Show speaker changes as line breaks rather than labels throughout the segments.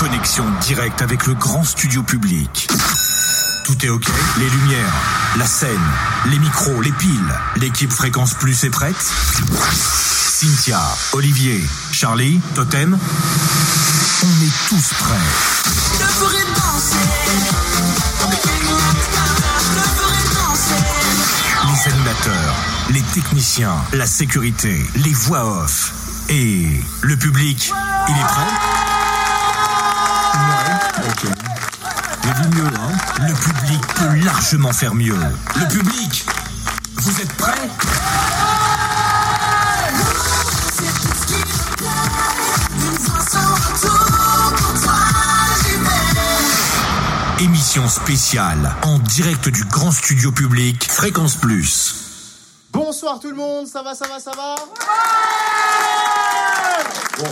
Connexion directe avec le grand studio public. Tout est OK Les lumières, la scène, les micros, les piles. L'équipe Fréquence Plus est prête Cynthia, Olivier, Charlie, Totem On est tous prêts. Les animateurs, les techniciens, la sécurité, les voix off. Et le public, il est prêt? Ouais, ok. J'ai vu mieux, hein Le public peut largement faire mieux. Le public, vous êtes prêts? Émission spéciale en direct du grand studio public Fréquence Plus.
Bonsoir tout le monde, ça va, ça va, ça va? Bon,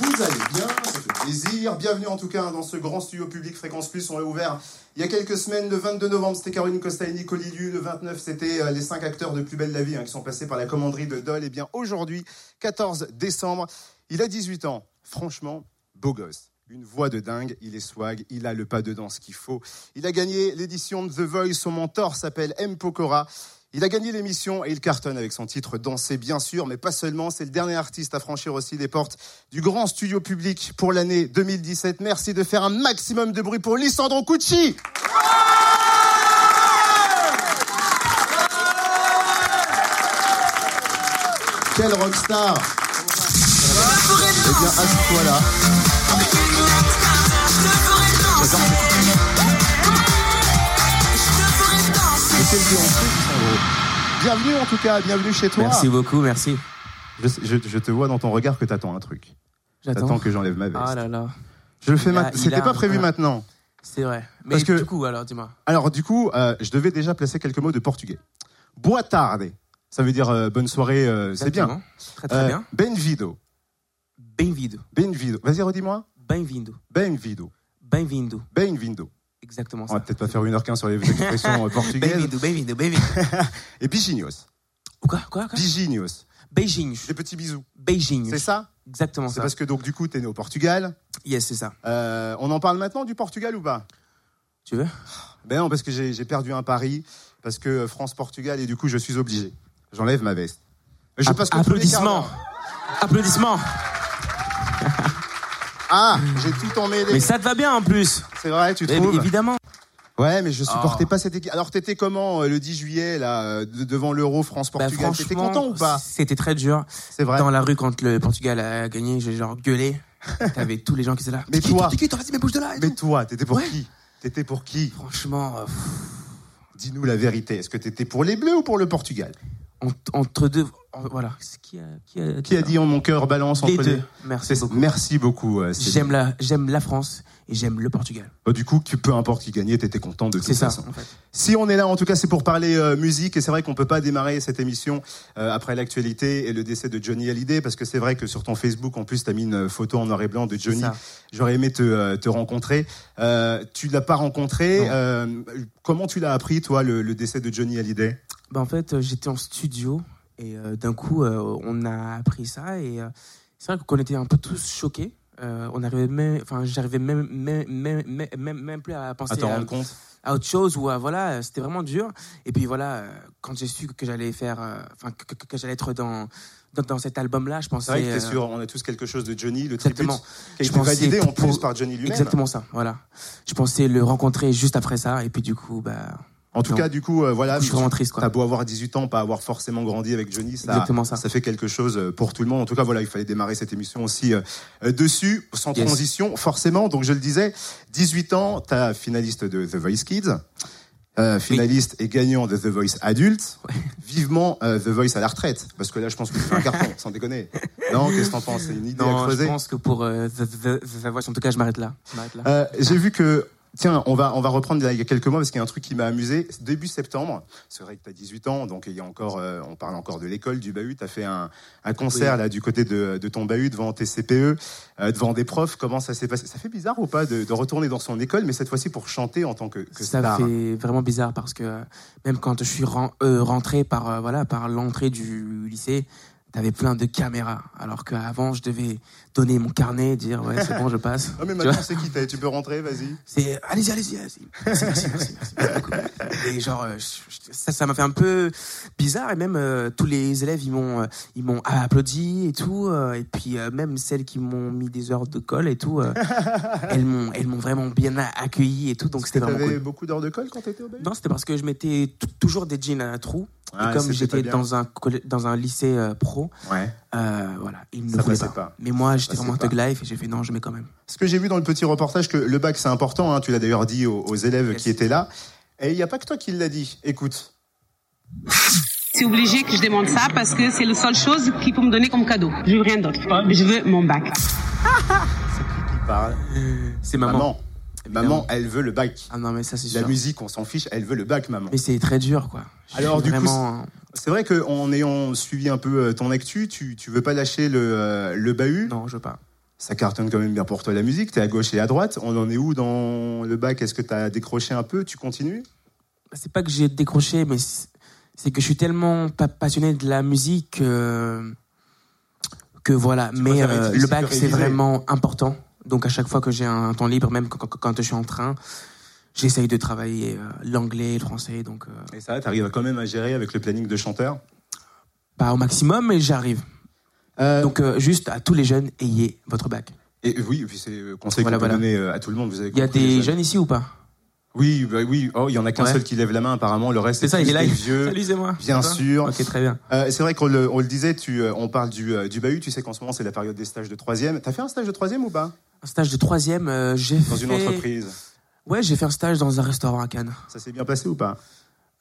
vous allez bien, ça fait plaisir. Bienvenue en tout cas dans ce grand studio public Fréquence Plus. On l'a ouvert il y a quelques semaines. Le 22 novembre, c'était Caroline Costa et Nico Liliu. Le 29, c'était euh, les cinq acteurs de Plus belle la vie hein, qui sont passés par la commanderie de Dole. Et bien aujourd'hui, 14 décembre, il a 18 ans. Franchement, beau gosse. Une voix de dingue, il est swag, il a le pas de danse qu'il faut. Il a gagné l'édition de The Voice, son mentor s'appelle M. Pokora. Il a gagné l'émission et il cartonne avec son titre Danser, bien sûr, mais pas seulement. C'est le dernier artiste à franchir aussi les portes du grand studio public pour l'année 2017. Merci de faire un maximum de bruit pour Lissandro Cucci. Quel rockstar Eh bien, assis-toi là. J'adore Et quel violon, Lissandro. Bienvenue en tout cas, bienvenue chez toi.
Merci beaucoup, merci.
Je, je- je te vois dans ton regard que t'attends un truc.
J'attends.
que j'enlève ma veste.
Ah là là,
Je le fais maintenant. C'était pas prévu
voilà.
maintenant.
c'est vrai. Mais
Parce que-
du coup, alors dis-moi.
Alors du coup, euh, je devais déjà placer quelques mots de portugais. Boa tarde. Ça veut dire euh, bonne soirée, euh, c'est bien.
Très très
Euh,
bien.
Benvido.
Bem-vindo.
Benvido. Vas-y, redis-moi.
Bem-vindo.
Benvido.
Bem-vindo.
Benvindo.
Exactement
On va
ça.
peut-être pas faire 1h15 sur les expressions euh, portugaises.
Bem-vindo, bem-vindo, bem-vindo.
Et bijinhos.
Quoi, quoi, quoi?
Bijinhos.
Beijinhos.
Des petits bisous.
Beijinhos.
C'est ça?
Exactement
C'est
ça.
parce que donc du coup, t'es né au Portugal.
Yes, c'est ça.
Euh, on en parle maintenant du Portugal ou pas?
Tu veux?
Ben non, parce que j'ai perdu un pari, parce que France-Portugal, et du coup, je suis obligé. J'enlève ma veste. Je
App-
passe
Applaudissements. Applaudissements.
Ah, j'ai tout emmêlé.
Mais ça te va bien en plus.
C'est vrai, tu
Eh,
trouves
Évidemment.
Ouais, mais je supportais
Oh.
pas cette équipe. Alors, t'étais comment euh, le 10 juillet, là, euh, de- devant l'Euro
Bah,
France-Portugal T'étais
franchement,
content ou pas?
C'était très dur.
C'est vrai.
Dans la rue, quand le Portugal a gagné, j'ai genre gueulé. T'avais tous les gens qui étaient là.
Mais toi
qui, vas-y, mais bouge de là. et
Mais
tout.
toi, t'étais pour
Ouais.
qui? T'étais pour qui?
Franchement, euh,
Dis-nous la vérité. Est-ce que t'étais pour les Bleus ou pour le Portugal?
Entre deux. Voilà. Qui a, qui a,
Qui a dit en mon cœur balance
Les
entre
deux. Merci beaucoup.
Merci beaucoup. euh, Céline.
J'aime la, j'aime la France et j'aime le Portugal.
Bah, du coup, peu importe qui gagnait, t'étais content de toute
C'est ça,
façon.
en fait.
Si on est là, en tout cas, c'est pour parler euh, musique. Et c'est vrai qu'on peut pas démarrer cette émission euh, après l'actualité et le décès de Johnny Hallyday, parce que c'est vrai que sur ton Facebook, en plus, t'as mis une photo en noir et blanc de Johnny. J'aurais aimé te, euh, te rencontrer. Euh, tu l'as pas rencontré. Euh, comment tu l'as appris, toi, le, le décès de Johnny Hallyday?
Bah, en fait, euh, j'étais en studio et euh, d'un coup, euh, on a appris ça et euh, c'est vrai qu'on était un peu tous choqués. On arrivait même, enfin, j'arrivais même, même, même, même, même- plus à penser
À
autre chose ou à, voilà, c'était vraiment dur. Et puis voilà, quand j'ai su que j'allais faire, enfin, que, que- que j'allais être dans, dans, dans cet album-là, je
C'est
pensais.
vrai que sûr, on a tous quelque chose de Johnny, le
Exactement.
a
Je pensais
validé en
pour-
plus par Johnny lui-même.
Exactement ça, voilà. Je pensais le rencontrer juste après ça, et puis du coup, bah,
En tout
Non.
cas, du coup, euh, voilà.
je suis vraiment triste,
T'as
quoi.
beau avoir 18 ans, pas avoir forcément grandi avec Johnny, ça,
Exactement ça.
fait quelque chose euh, pour tout le monde. En tout cas, voilà, il fallait démarrer cette émission aussi euh, euh, dessus, sans
Yes.
transition, forcément. Donc, je le disais, 18 ans, t'as finaliste de The Voice Kids, euh, finaliste et gagnant de The Voice adulte. Vivement euh, The Voice à la retraite, parce que là, je pense que tu fais un carton, sans déconner. Non, qu'est-ce que t'en penses? C'est une idée à
Non, je
creuser?
pense que pour euh, The, The- The- The Voice, en tout cas, je m'arrête là. Je m'arrête là.
Euh, J'ai vu que. Tiens, on va, on va reprendre il y a quelques mois parce qu'il y a un truc qui m'a amusé. Début septembre, c'est vrai que tu as 18 ans, donc il y a encore, euh, on parle encore de l'école, du bahut. Tu as fait un, un concert
Oui.
là du côté de, de ton bahut devant tes CPE, euh, devant des profs. Comment ça s'est passé? Ça fait bizarre ou pas de, de retourner dans son école, mais cette fois-ci pour chanter en tant que, que
ça
star?
fait vraiment bizarre parce que euh, même quand je suis ren- rentré par voilà par l'entrée du lycée, T'avais plein de caméras, alors qu'avant je devais donner mon carnet, dire ouais c'est bon je passe.
Ah mais maintenant c'est qui t'es Tu peux rentrer, vas-y.
C'est allez-y allez-y allez-y. Merci merci merci, merci, beaucoup. Et genre euh, je- ça ça m'a fait un peu bizarre et même euh, tous les élèves ils m'ont euh, ils m'ont applaudi et tout euh, et puis euh, même celles qui m'ont mis des heures de colle et tout euh, elles m'ont elles m'ont vraiment bien accueilli et tout donc c'était vraiment
T'avais
cool.
beaucoup d'heures de colle quand t'étais au BU
Non, c'était parce que je mettais toujours des jeans à trous.
Ah,
et comme j'étais dans un, dans un lycée pro,
Ouais.
voilà, ils ne voulaient pas.
pas.
Mais moi, j'étais
passait
vraiment un
pas.
thug life et j'ai fait non, je mets quand même.
Ce que j'ai vu dans le petit reportage, que le bac c'est important, hein, tu l'as d'ailleurs dit aux, aux élèves
Yes.
qui étaient là. Et il n'y a pas que toi qui l'as dit. Écoute.
C'est obligé que je demande ça parce que c'est la seule chose qui peut me donner comme cadeau. Je veux rien d'autre. Je veux mon bac.
C'est qui qui parle?
C'est maman.
Maman. Maman, elle veut le bac.
Ah non, mais ça, c'est
La
sûr.
musique, on s'en fiche, elle veut le bac, maman.
Mais c'est très dur, quoi.
Alors, du coup,
vraiment.
C'est vrai qu'en ayant suivi un peu euh, ton actu, tu, tu veux pas lâcher le, euh, le bahut?
non, je veux pas.
Ça cartonne quand même bien pour toi la musique. T'es à gauche et à droite. On en est où dans le bac? Est-ce que t'as décroché un peu? Tu continues?
C'est pas que j'ai décroché, mais c'est que je suis tellement pas passionné de la musique que, que voilà. mais euh, le bac, c'est vraiment important. Donc, à chaque fois que j'ai un temps libre, même quand, je suis en train, j'essaye de travailler euh, l'anglais, le français. Donc, euh,
Et ça, t'arrives quand même à gérer avec le planning de chanteur?
Pas au maximum, mais j'arrive.
Euh,
Donc, juste à tous les jeunes, ayez votre bac.
et oui, et puis c'est le conseil
Voilà,
qu'on peut
voilà.
donner à tout le monde. Vous avez
Il y a des
jeunes
ici ou pas?
Oui, bah oui. Oh, il y en a qu'un
Ouais.
seul qui lève la main apparemment. Le reste,
C'est ça, il est là.
vieux.
Salut, c'est moi.
Bien sûr.
Ok, très bien.
Euh, c'est vrai qu'on le, on le disait, tu, euh, on parle du, euh, du bahut. Tu sais qu'en ce moment, c'est la période des stages de troisième. T'as fait un stage de troisième ou pas?
Un stage de troisième, euh, j'ai
Dans
fait.
une entreprise.
Ouais, j'ai fait un stage dans un restaurant à Cannes.
Ça s'est bien passé ou pas?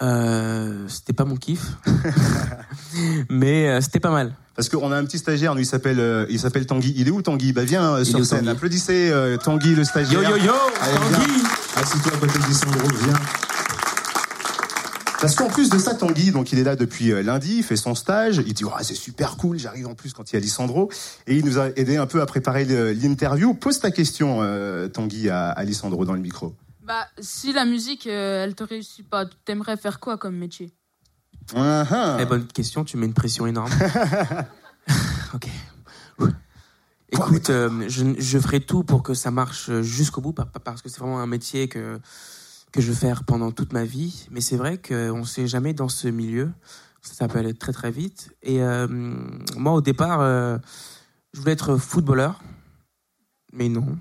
Euh, c'était pas mon kiff, mais euh, c'était pas mal.
Parce qu'on a un petit stagiaire, nous, il s'appelle, euh, il s'appelle Tanguy. Il est où Tanguy? Bah viens euh, sur scène.
Tanguy
Applaudissez euh, Tanguy, le stagiaire.
Yo yo yo,
Allez,
Tanguy.
Assis-toi à côté Lissandro, viens. Parce qu'en plus de ça, Tanguy, donc il est là depuis lundi, il fait son stage, il dit oh, c'est super cool, j'arrive en plus quand il y a Lissandro, et il nous a aidé un peu à préparer l'interview. Pose ta question, euh, Tanguy, à, à Lissandro dans le micro.
Bah, si la musique, euh, elle te réussit pas, t'aimerais faire quoi comme métier?
Ah, ah.
Très bonne question, tu mets une pression énorme. ok. Écoute, euh, je, je ferai tout pour que ça marche jusqu'au bout, par- par- parce que c'est vraiment un métier que, que je veux faire pendant toute ma vie. Mais c'est vrai qu'on ne sait jamais dans ce milieu. Ça peut aller très très vite. Et euh, moi, au départ, euh, je voulais être footballeur. Mais non.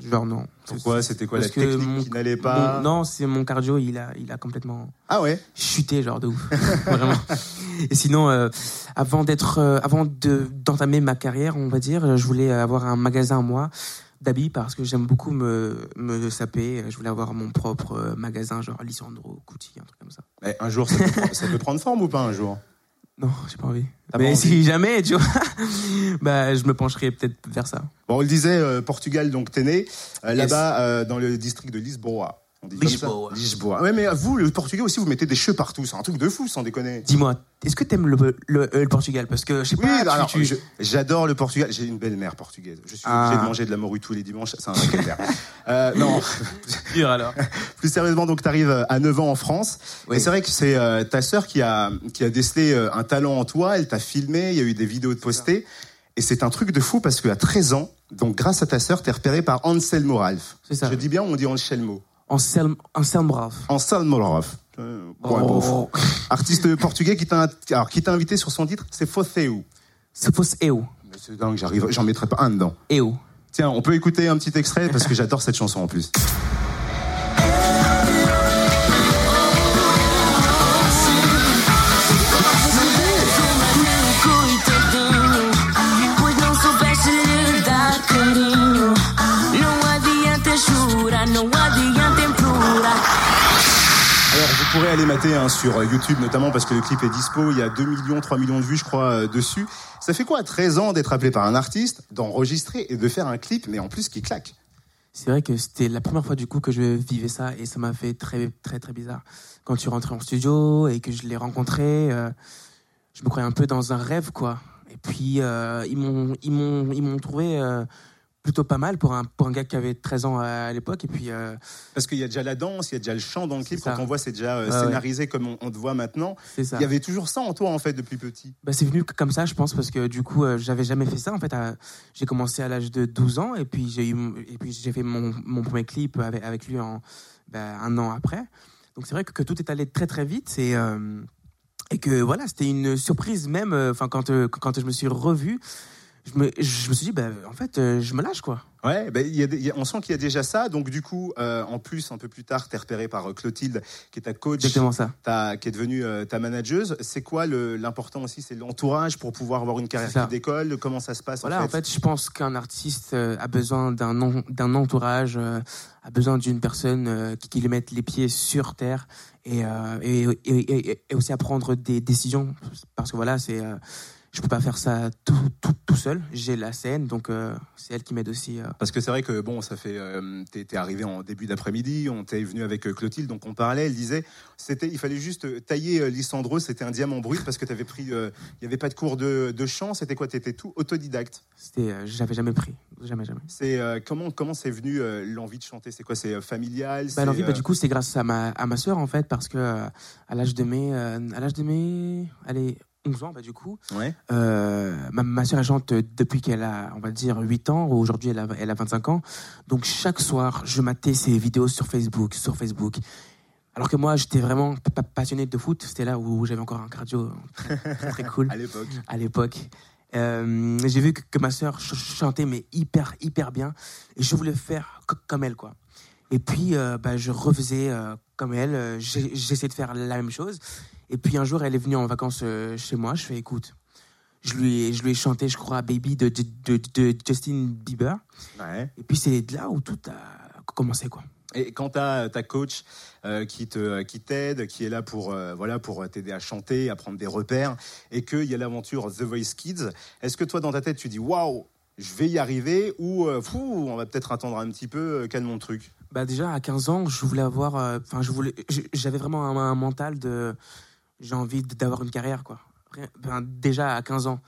Genre non.
Pourquoi C'était quoi
Parce
la
que
technique
mon-
qui n'allait pas?
Mon- non, c'est mon cardio, il a, il a complètement
Ah ouais?
chuté genre de ouf. Vraiment. Et sinon euh, avant d'être euh, avant de d'entamer ma carrière on va dire je voulais avoir un magasin à moi d'habits parce que j'aime beaucoup me me saper. Je voulais avoir mon propre euh, magasin genre Lissandro Gucci un truc comme ça.
Mais Un jour, ça peut, prendre, ça peut prendre forme ou pas un jour?
Non j'ai pas envie. Mais si jamais tu vois. Bah je me pencherai peut-être vers ça.
Bon, on le disait, euh, Portugal, donc t'es né euh, là-bas euh, dans le district de Lisboa. On dit
Lisboa.
Lisboa. Ouais, mais vous, le Portugais aussi, vous mettez des cheveux partout. C'est un truc de fou, sans déconner.
dis-moi est-ce que t'aimes le, le, euh, le Portugal? Parce que je sais
Oui,
pas tu-
alors,
tu-
je- j'adore le Portugal. J'ai une belle-mère portugaise. Je suis
Ah.
obligé de manger de la morue tous les dimanches. C'est un vrai euh, non,
dur alors
plus sérieusement, donc t'arrives à 9 ans en France.
Oui.
Et c'est vrai que c'est euh, ta sœur qui a, qui a décelé euh, un talent en toi. Elle t'a filmé. Il y a eu des vidéos de postées. Et c'est un truc de fou parce qu'à 13 ans, donc grâce à ta sœur, t'es repéré par Anselmo Ralph.
C'est ça.
Je dis bien, on dit Anselmo?
Anselme Brave
Anselmo Ralph. Euh,
oh.
Artiste portugais qui t'a alors qui t'a invité sur son titre, c'est Fotheu.
c'est
Mais C'est dingue, j'arrive, j'en mettrai pas un dedans.
EO
Tiens, on peut écouter un petit extrait parce que j'adore cette chanson en plus. Aller mater hein, sur YouTube notamment parce que le clip est dispo, il y a 2 millions, 3 millions de vues je crois euh, dessus. Ça fait quoi à 13 ans d'être appelé par un artiste, d'enregistrer et de faire un clip mais en plus qui claque?
C'est vrai que c'était la première fois du coup que je vivais ça et ça m'a fait très très très bizarre. Quand tu rentrais en studio et que je l'ai rencontré, euh, je me croyais un peu dans un rêve quoi. Et puis euh, ils m'ont ils m'ont trouvé plutôt pas mal pour un, pour un gars qui avait 13 ans à l'époque. Et puis, euh,
Parce qu'il y a déjà la danse, il y a déjà le chant dans le clip.
Ça.
Quand on voit, c'est déjà euh,
ouais.
scénarisé comme on, on te voit maintenant. Il y avait toujours ça en toi, en fait, depuis petit.
Bah, c'est venu comme ça, je pense, parce que du coup, euh, j'avais jamais fait ça. En fait, j'ai commencé à l'âge de 12 ans, et puis j'ai eu, mon- et puis j'ai fait mon, mon premier clip avec, avec lui en, bah, un an après. Donc c'est vrai que, que tout est allé très très vite, et, euh, et que voilà, c'était une surprise même. Enfin, quand, quand je me suis revu, je me, je me suis dit, bah, en fait, euh, je me lâche quoi.
Ouais, il y a y a- on sent qu'il y a déjà ça. Donc, du coup, euh, en plus, un peu plus tard, tu es repéré par euh, Clotilde, qui est ta coach,
Exactement ça.
ta- qui est devenue euh, ta manageuse. C'est quoi l'important aussi? C'est l'entourage pour pouvoir avoir une carrière qui décolle? Comment ça se passe
Voilà,
en
en
fait,
je pense qu'un artiste a besoin d'un en- d'un entourage, a besoin d'une personne qui, qui lui mette les pieds sur terre et, et, et, et- et aussi à prendre des décisions. Parce que voilà, c'est, je peux pas faire ça tout, tout, tout seul. J'ai la scène, donc euh, c'est elle qui m'aide aussi. euh.
Parce que c'est vrai que bon, ça fait. Euh, t'es, t'es arrivé en début d'après-midi, on t'est venu avec euh, Clotilde, donc on parlait. Elle disait, c'était, il fallait juste tailler Lissandro, c'était un diamant brut parce que t'avais pris. Il y avait pas de cours de, de chant, c'était quoi T'étais tout autodidacte.
C'était, j'avais jamais pris, jamais, jamais.
C'est comment comment c'est venu l'envie de chanter? C'est quoi C'est familial?
Bah, l'envie, bah, du coup, c'est grâce à ma, à ma sœur, en fait, parce que à l'âge de mes, à l'âge de mes, allez, 11 ans, bah, du coup,
Ouais.
Euh, ma, ma soeur elle chante depuis qu'elle a, on va dire, 8 ans. Aujourd'hui, elle a, elle a 25 ans. Donc, chaque soir, je matais ses vidéos sur Facebook, sur Facebook. Alors que moi, j'étais vraiment pa- pa- passionné de foot. C'était là où j'avais encore un cardio très, très, très cool
À l'époque.
à l'époque. Euh, j'ai vu que, que ma sœur ch- chantait, mais hyper, hyper bien. Et je voulais faire co- comme elle, quoi. Et puis, euh, bah, je refaisais euh, comme elle. J'essayais de faire la même chose. Et puis, un jour, elle est venue en vacances euh, chez moi. Je fais, écoute, je lui, ai, je lui ai chanté, je crois, Baby de, de, de- de Justin Bieber.
Ouais.
Et puis, c'est de là où tout a commencé, quoi.
Et quand tu as ta coach euh, qui te qui t'aide, qui est là pour euh, voilà pour t'aider à chanter, à prendre des repères, et qu'il y a l'aventure The Voice Kids, est-ce que toi dans ta tête tu dis waouh, je vais y arriver ou euh, fou, on va peut-être attendre un petit peu, calme mon truc?
Bah déjà à 15 ans, je voulais avoir, enfin je voulais, j'avais vraiment un, un mental de, j'ai envie d'avoir une carrière quoi. Ben, déjà à 15 ans.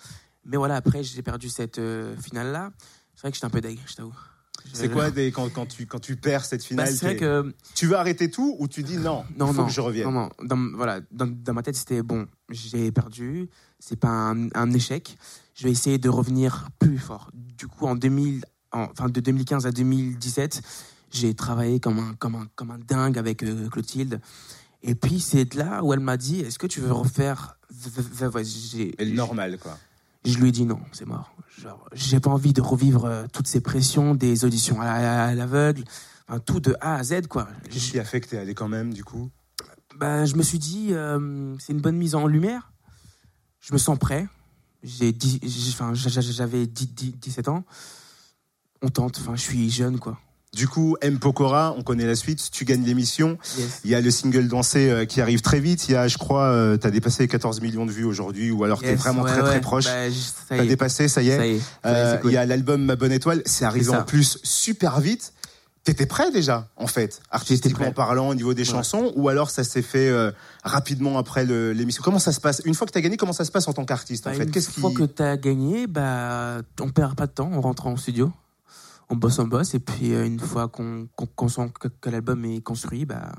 Mais voilà après j'ai perdu cette euh, finale là. C'est vrai que j'étais un peu deg, je t'avoue.
C'est quoi des, quand, quand tu quand tu perds cette
Bah,
finale
vrai que
Tu veux arrêter tout ou tu dis non,
non
il faut
non,
que je revienne?
non non, dans, voilà dans, dans ma tête c'était bon, j'ai perdu, c'est pas un, un échec. Je vais essayer de revenir plus fort. Du coup en 2000, en- enfin de 2015 à 2017, j'ai travaillé comme un comme un comme un dingue avec euh, Clotilde. Et puis c'est là où elle m'a dit Est-ce que tu veux refaire
le normal quoi.
Je lui ai dit non, c'est mort. Genre, j'ai pas envie de revivre euh, toutes ces pressions des auditions à, la- à l'aveugle, enfin, tout de A à Z quoi. Je,
qui a fait que t'es allé quand même du coup?
Bah, je me suis dit euh, c'est une bonne mise en lumière. Je me sens prêt. J'ai j'avais dix- dix- 17 ans. On tente. Enfin, je suis jeune quoi.
Du coup, M Pokora, on connaît la suite, tu gagnes l'émission.
Yes.
Il y a le single dansé euh, qui arrive très vite. Il y a, je crois, euh, t'as dépassé les 14 millions de vues aujourd'hui, ou alors t'es
Yes,
vraiment
ouais,
très très
ouais.
proche.
Bah,
t'as dépassé, ça y est.
Ça y est.
Euh,
cool.
Il y a l'album Ma Bonne Étoile, c'est arrivé en plus super vite. T'étais prêt déjà, en fait, artistiquement parlant au niveau des
Ouais.
chansons, ou alors ça s'est fait euh, rapidement après l'émission? Comment ça se passe? Une fois que t'as gagné, comment ça se passe en tant qu'artiste en
Bah,
fait?
une
Qu'est-ce qui
fois que tu as gagné, bah, on perd pas de temps, on rentre en studio, on bosse, on bosse, et puis euh, une fois qu'on sent que, que l'album est construit, bah,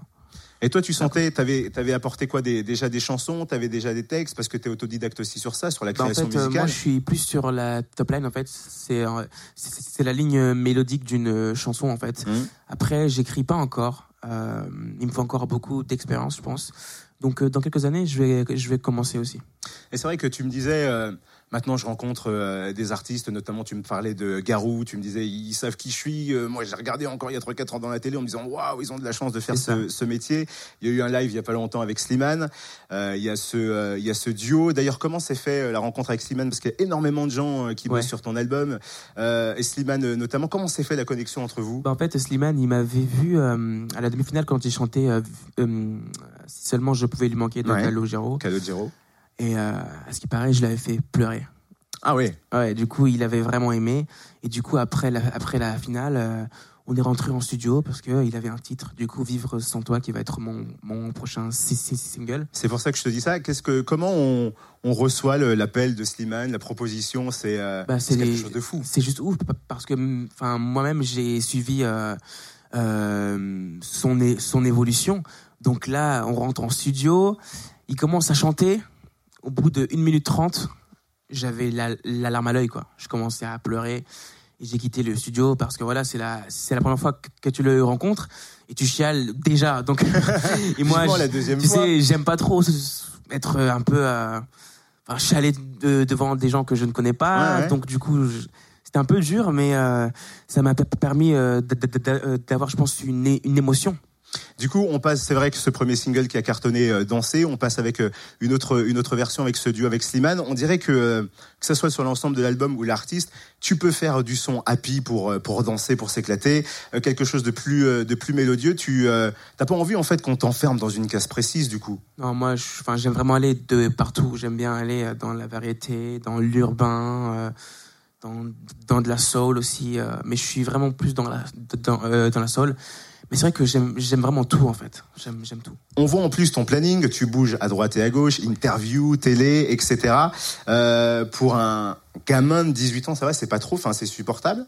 Et toi, tu sentais, t'avais avais apporté quoi des- Déjà des chansons, t'avais déjà des textes, parce que t'es autodidacte aussi sur ça, sur la
bah, en
création
fait, euh,
musicale?
moi je suis plus sur la top line, en fait, c'est euh, c'est la ligne mélodique d'une chanson, en fait.
Mhm.
Après, j'écris pas encore, euh, il me faut encore beaucoup d'expérience, je pense. Donc, dans quelques années, je vais, je vais commencer aussi.
Et c'est vrai que tu me disais, euh, maintenant je rencontre euh, des artistes, notamment tu me parlais de Garou, tu me disais, ils savent qui je suis. Euh, moi j'ai regardé encore il y a 3-4 ans dans la télé en me disant, waouh, ils ont de la chance de faire ce, ce métier. Il y a eu un live il y a pas longtemps avec Slimane. Euh, il, y a ce, euh, il y a ce duo. D'ailleurs, comment s'est fait euh, la rencontre avec Slimane? Parce qu'il y a énormément de gens euh, qui
Ouais.
bossent sur ton album. Euh, et Slimane notamment, comment s'est fait la connexion entre vous?
Bah, en fait, Slimane, il m'avait vu euh, à la demi-finale quand il chantait euh, euh, Si seulement je pouvais lui manquer de
Ouais.
Calogero.
Calogero.
Et euh, à ce qui paraît, je l'avais fait pleurer.
Ah oui.
Ouais, du coup, il avait vraiment aimé. Et du coup, après la, après la finale, euh, on est rentré en studio parce qu'il avait un titre. Du coup, Vivre sans toi, qui va être mon, mon prochain si- si- single.
C'est pour ça que je te dis ça. Qu'est-ce que, comment on, on reçoit l'appel de Slimane, la proposition? C'est euh,
Bah,
c'est quelque chose de fou.
C'est juste ouf pa- parce que enfin moi-même j'ai suivi euh, euh, son é- son évolution. Donc là, on rentre en studio, il commence à chanter. Au bout de 1 minute 30, j'avais la, la larme à l'œil quoi. Je commençais à pleurer et j'ai quitté le studio parce que voilà, c'est la c'est la première fois que, que tu le rencontres et tu chiales déjà. Donc et moi
la deuxième
tu
fois.
sais, j'aime pas trop être un peu euh, enfin chialer de- devant des gens que je ne connais pas.
Ouais, ouais.
Donc du coup, je- c'était un peu dur, mais euh, ça m'a permis euh, euh, d'avoir, je pense, une, une émotion.
Du coup, on passe. C'est vrai que ce premier single qui a cartonné, euh, Danser, on passe avec euh, une autre une autre version avec ce duo avec Slimane. On dirait que euh, que ça soit sur l'ensemble de l'album ou l'artiste, tu peux faire du son happy pour euh, pour danser, pour s'éclater, quelque chose de plus de plus mélodieux. Tu t'as pas envie en fait qu'on t'enferme dans une case précise du coup?
Non, moi, j'aime vraiment aller de partout. J'aime bien aller dans la variété, dans l'urbain, dans, dans de la soul aussi. mais je suis vraiment plus dans la, dans, dans la soul. Mais c'est vrai que j'aime vraiment tout, en fait. J'aime tout.
On voit en plus ton planning, tu bouges à droite et à gauche, interview, télé, etc. Euh, pour un gamin de 18 ans, ça va, c'est pas trop, enfin c'est supportable.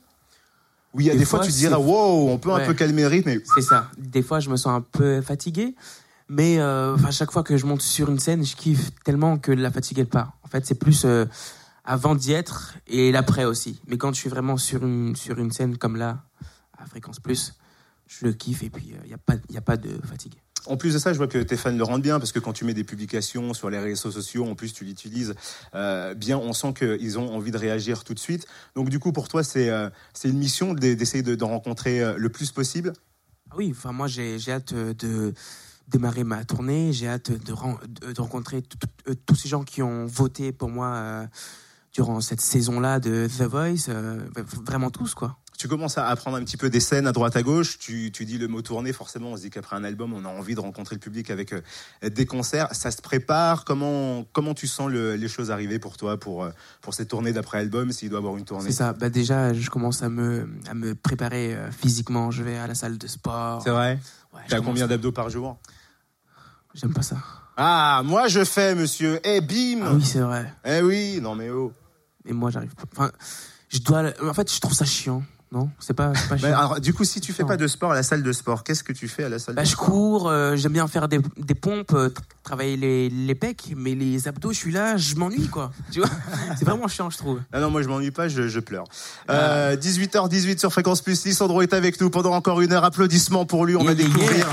Oui, il y a des,
Des
fois,
fois,
tu te diras, wow, on peut un peu calmer le rythme.
C'est ça. Des fois, je me sens un peu fatigué. Mais euh, à chaque fois que je monte sur une scène, je kiffe tellement que la fatigue, elle part. En fait, c'est plus euh, avant d'y être et l'après aussi. Mais quand je suis vraiment sur une, sur une scène comme là, à Fréquence Plus, je le kiffe et puis il n'y a, pas- y a pas de fatigue.
En plus de ça, je vois que tes fans le rendent bien parce que quand tu mets des publications sur les réseaux sociaux, en plus tu l'utilises euh, bien, on sent qu'ils ont envie de réagir tout de suite. Donc du coup, pour toi, c'est euh, une mission d'e- d'essayer de- rencontrer euh, le plus possible?
Ah oui, enfin moi j'ai hâte euh, de démarrer ma tournée, j'ai hâte de, ren- de- de rencontrer euh, tous ces gens qui ont voté pour moi euh, durant cette saison-là de The Voice, euh, vraiment tous quoi.
Tu commences à apprendre un petit peu des scènes à droite à gauche. Tu, tu dis le mot tournée, forcément, on se dit qu'après un album, on a envie de rencontrer le public avec euh, des concerts. Ça se prépare? Comment comment tu sens le- les choses arriver pour toi pour euh, pour cette tournée d'après album s'il doit avoir une tournée?
C'est ça. Bah déjà, je commence à me à me préparer euh, physiquement. Je vais à la salle de sport.
C'est vrai?
Ouais,
T'as
commence-
combien d'abdos par jour?
J'aime pas ça.
Ah, moi je fais, monsieur. Eh bim.
Ah oui, c'est vrai.
Eh oui, non mais oh.
Mais moi, j'arrive pas. Enfin, je dois. En fait, je trouve ça chiant. Non, c'est pas, pas
alors, du coup, si tu fais
Non.
pas de sport à la salle de sport, qu'est-ce que tu fais à la salle
Bah,
de
je
sport
cours, euh, j'aime bien faire des, des pompes, euh, tra- travailler les, les pecs, mais les abdos, je suis là, je m'ennuie, quoi. Tu vois? C'est vraiment chiant, je trouve.
Ah non, moi je m'ennuie pas, je, je pleure.
Ah.
Euh, 18h18 sur Fréquence Plus, Lissandro est avec nous pendant encore une heure. Applaudissements pour lui, on va
Yeah,
découvrir
yeah.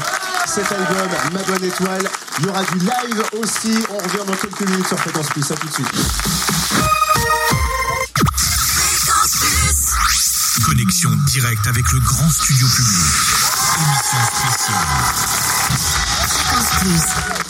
cet album, Ma Bonne Étoile. Il y aura du live aussi, on revient dans quelques minutes sur Fréquence Plus, à tout de suite.
Directe avec le grand studio public. Émission spéciale.
Est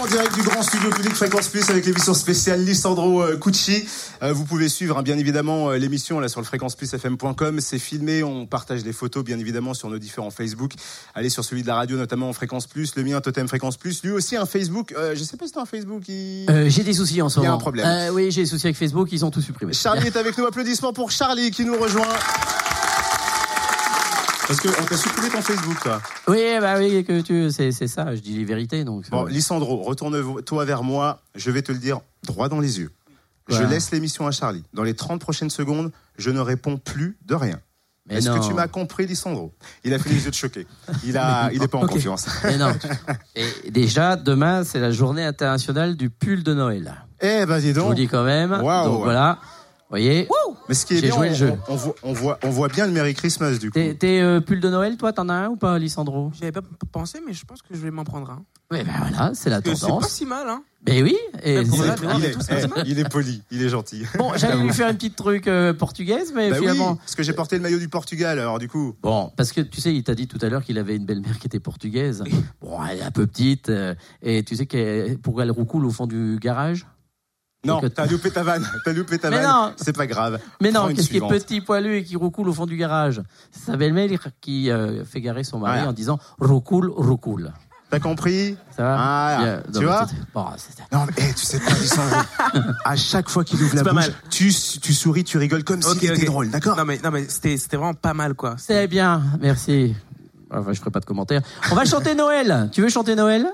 en direct du grand studio public Fréquence Plus avec l'émission spéciale Lissandro euh, Cucci. Euh, vous pouvez suivre hein, bien évidemment euh, l'émission là sur le fréquenceplusfm.com. C'est filmé, on partage les photos bien évidemment sur nos différents Facebook. Allez sur celui de la radio notamment Fréquence Plus, le mien Totem Fréquence Plus. Lui aussi un Facebook. Euh, je sais pas si c'est un Facebook. Il...
Euh, j'ai des soucis en ce
Il y a
moment.
un problème.
Euh, oui, j'ai des soucis avec Facebook, ils ont tout supprimé.
Charlie est avec nous. Applaudissements pour Charlie qui nous rejoint. Parce qu'on t'a supprimé ton Facebook, toi.
Oui, bah oui, que tu, c'est, c'est ça, je dis les vérités, donc.
Bon, Lissandro, retourne-toi vers moi. Je vais te le dire droit dans les yeux. Je laisse l'émission à Charlie. Dans les 30 prochaines secondes, je ne réponds plus de rien.
mais
Est-ce
non.
que tu m'as compris, Lissandro? Il a fait les yeux de choqué. Il a, il est pas en confiance.
Mais non. Et déjà, demain, c'est la journée internationale du pull de Noël.
Eh ben, dis
Je vous
donc.
dis quand même.
Waouh.
Donc voilà. Vous voyez
Mais ce qui est
J'ai
bien,
joué
on,
le jeu.
on- on voit, on, voit, on voit bien le Merry Christmas, du coup.
T'es, t'es, euh, pull de Noël, toi, t'en as un ou pas, Lissandro
J'avais pas p- pensé, mais je pense que je vais m'en prendre un.
Oui, ben voilà, c'est la
Parce que c'est
tendance.
pas si mal, hein.
Mais oui. Et
là,
Il est, eh, il est poli, il est gentil.
Bon, j'allais lui faire une petite truc euh, portugaise, mais
Bah oui,
finalement.
parce que j'ai porté le maillot du Portugal, alors du coup.
Bon, parce que tu sais, il t'a dit tout à l'heure qu'il avait une belle-mère qui était portugaise. Bon, elle est un peu petite. euh, et tu sais qu'elle, pourquoi elle roucoule au fond du garage?
Non, t'as loupé ta vanne. T'as loupé ta
Mais
vanne.
non.
C'est pas grave.
Mais
Prends
non, qu'est-ce qui est petit, poilu et qui roucoule au fond du garage? C'est sa belle-mère qui euh, fait garer son mari en disant roucoule, roucoule.
T'as compris?
Ça va?
Ah, tu vois?
bon,
Non, mais hey, tu sais pas, Lisandro. à chaque fois qu'il ouvre la bouche,
mal.
tu, tu souris, tu rigoles comme si c'était drôle, d'accord?
Non mais non mais c'était c'était vraiment pas mal quoi.
C'est bien, merci. Enfin, je ferai pas de commentaires. On va chanter Noël. Tu veux chanter Noël?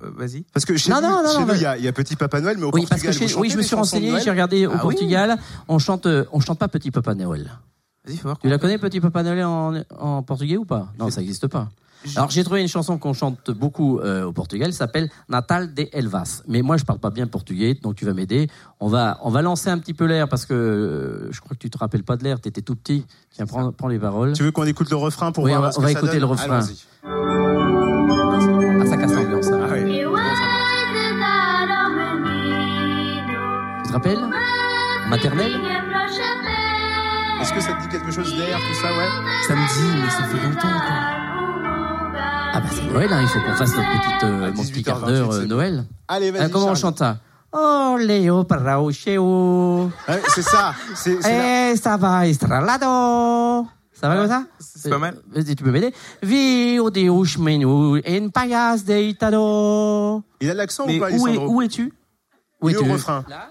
Vas-y.
Parce que chez
Non,
nous,
non, non,
chez
non,
nous, il y, a- il y a Petit Papa Noël, mais au
Oui, parce que
Portugal,
chez-
vous
oui, je me suis renseigné, j'ai regardé au
Ah oui
Portugal, on chante, on chante pas Petit Papa Noël.
Vas-y, faut voir.
Tu la connais Petit Papa Noël en, en portugais ou pas? Non, ça n'existe pas. Alors j'ai trouvé une chanson qu'on chante beaucoup euh, au Portugal, ça s'appelle Natal de Elvas. Mais moi je parle pas bien portugais, donc tu vas m'aider. On va, on va lancer un petit peu l'air parce que euh, je crois que tu te rappelles pas de l'air, tu étais tout petit. Tiens, prends, prends les paroles.
Tu veux qu'on écoute le refrain pour
Oui,
voir
on va-
ce
on
que
va
ça
écouter
donne
le refrain. Maternelle
Est-ce que ça te dit quelque chose d'air, tout ça, ouais
Ça me dit mais ça fait longtemps quoi.
Ah bah c'est Noël, hein, il faut qu'on fasse notre petite, euh, mon petit
18h28,
quart d'heure euh, Noël.
Allez, vas-y.
Ah, comment on chante ça Oh Léo Parao Cheo.
Ouais, c'est ça. C'est
Eh, ça va estralado. Ça va comme ça
C'est pas mal.
Vas-y, tu peux m'aider Viu Deus menu en payas deitado.
Il a l'accent ou pas,
où, est, où es-tu?
Est
es-tu?
au refrain.
Là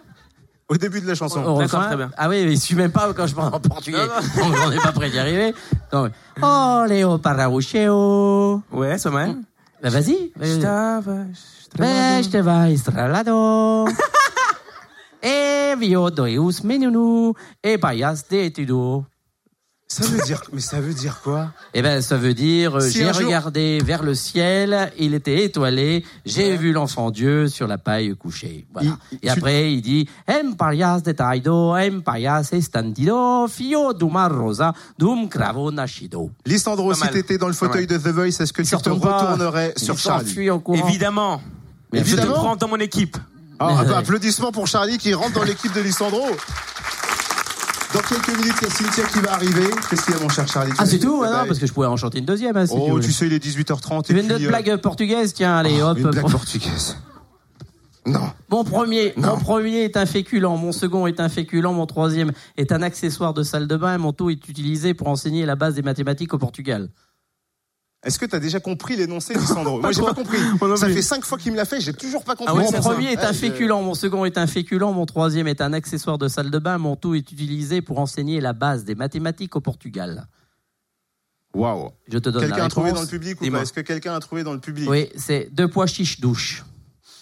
Au début de la chanson.
Au refrain
très bien.
Ah oui, mais il suit même pas quand je parle en portugais. Donc on n'est pas prêt d'y arriver. Donc, oh Léo Parao Cheo.
Ouais, c'est pas mal.
Bah, vas-y. vas-y.
Estava
Este vai estralado. e viu Deus menu en payas deitado.
Ça veut dire, mais ça veut dire quoi?
Eh ben, ça veut dire, euh,
Si
j'ai
un jour-
regardé vers le ciel, il était étoilé, j'ai vu l'enfant Dieu sur la paille couchée. Voilà.
Il-
Et
tu-
après, il dit, em parias de taido, em parias estandido, fio duma rosa, dum cravo nascido.
Lisandro,
Pas
si
mal.
t'étais dans le fauteuil de The Voice, est-ce que tu te
Surtout pas.
retournerais
Il
sur Charlie
s'enfuit en courant.
Évidemment.
Mais
je te
évidemment.
prends dans mon équipe.
Alors,
Ouais.
applaudissements pour Charlie qui rentre dans l'équipe de Lisandro. Dans quelques minutes, il y a Cynthia qui va arriver. Qu'est-ce qu'il y a, mon cher Charlie
Ah, c'est tout? Ah
ben,
non, parce que je pourrais en chanter une deuxième, hein, si
Oh, tu sais, il est 18h30.
Tu veux une autre
euh,
blague portugaise? Tiens, allez, hop.
Une blague portugaise. Non.
Mon premier,
Non.
mon premier est un féculent, mon second est un féculent, mon troisième est un accessoire de salle de bain, mon tout est utilisé pour enseigner la base des mathématiques au Portugal.
Est-ce que tu as déjà compris l'énoncé, Lisandro Moi, j'ai pas compris.
Oh
ça fait cinq fois qu'il me l'a fait, j'ai toujours pas
ah compris.
Mon premier est un féculent, mon second est un féculent, mon troisième est un accessoire de salle de bain, mon tout est utilisé pour enseigner la base des mathématiques au Portugal.
Waouh
Je te donne
Quelqu'un a trouvé dans le public ou pas Est-ce que quelqu'un a trouvé dans le public
Oui, c'est deux pois chiches douche.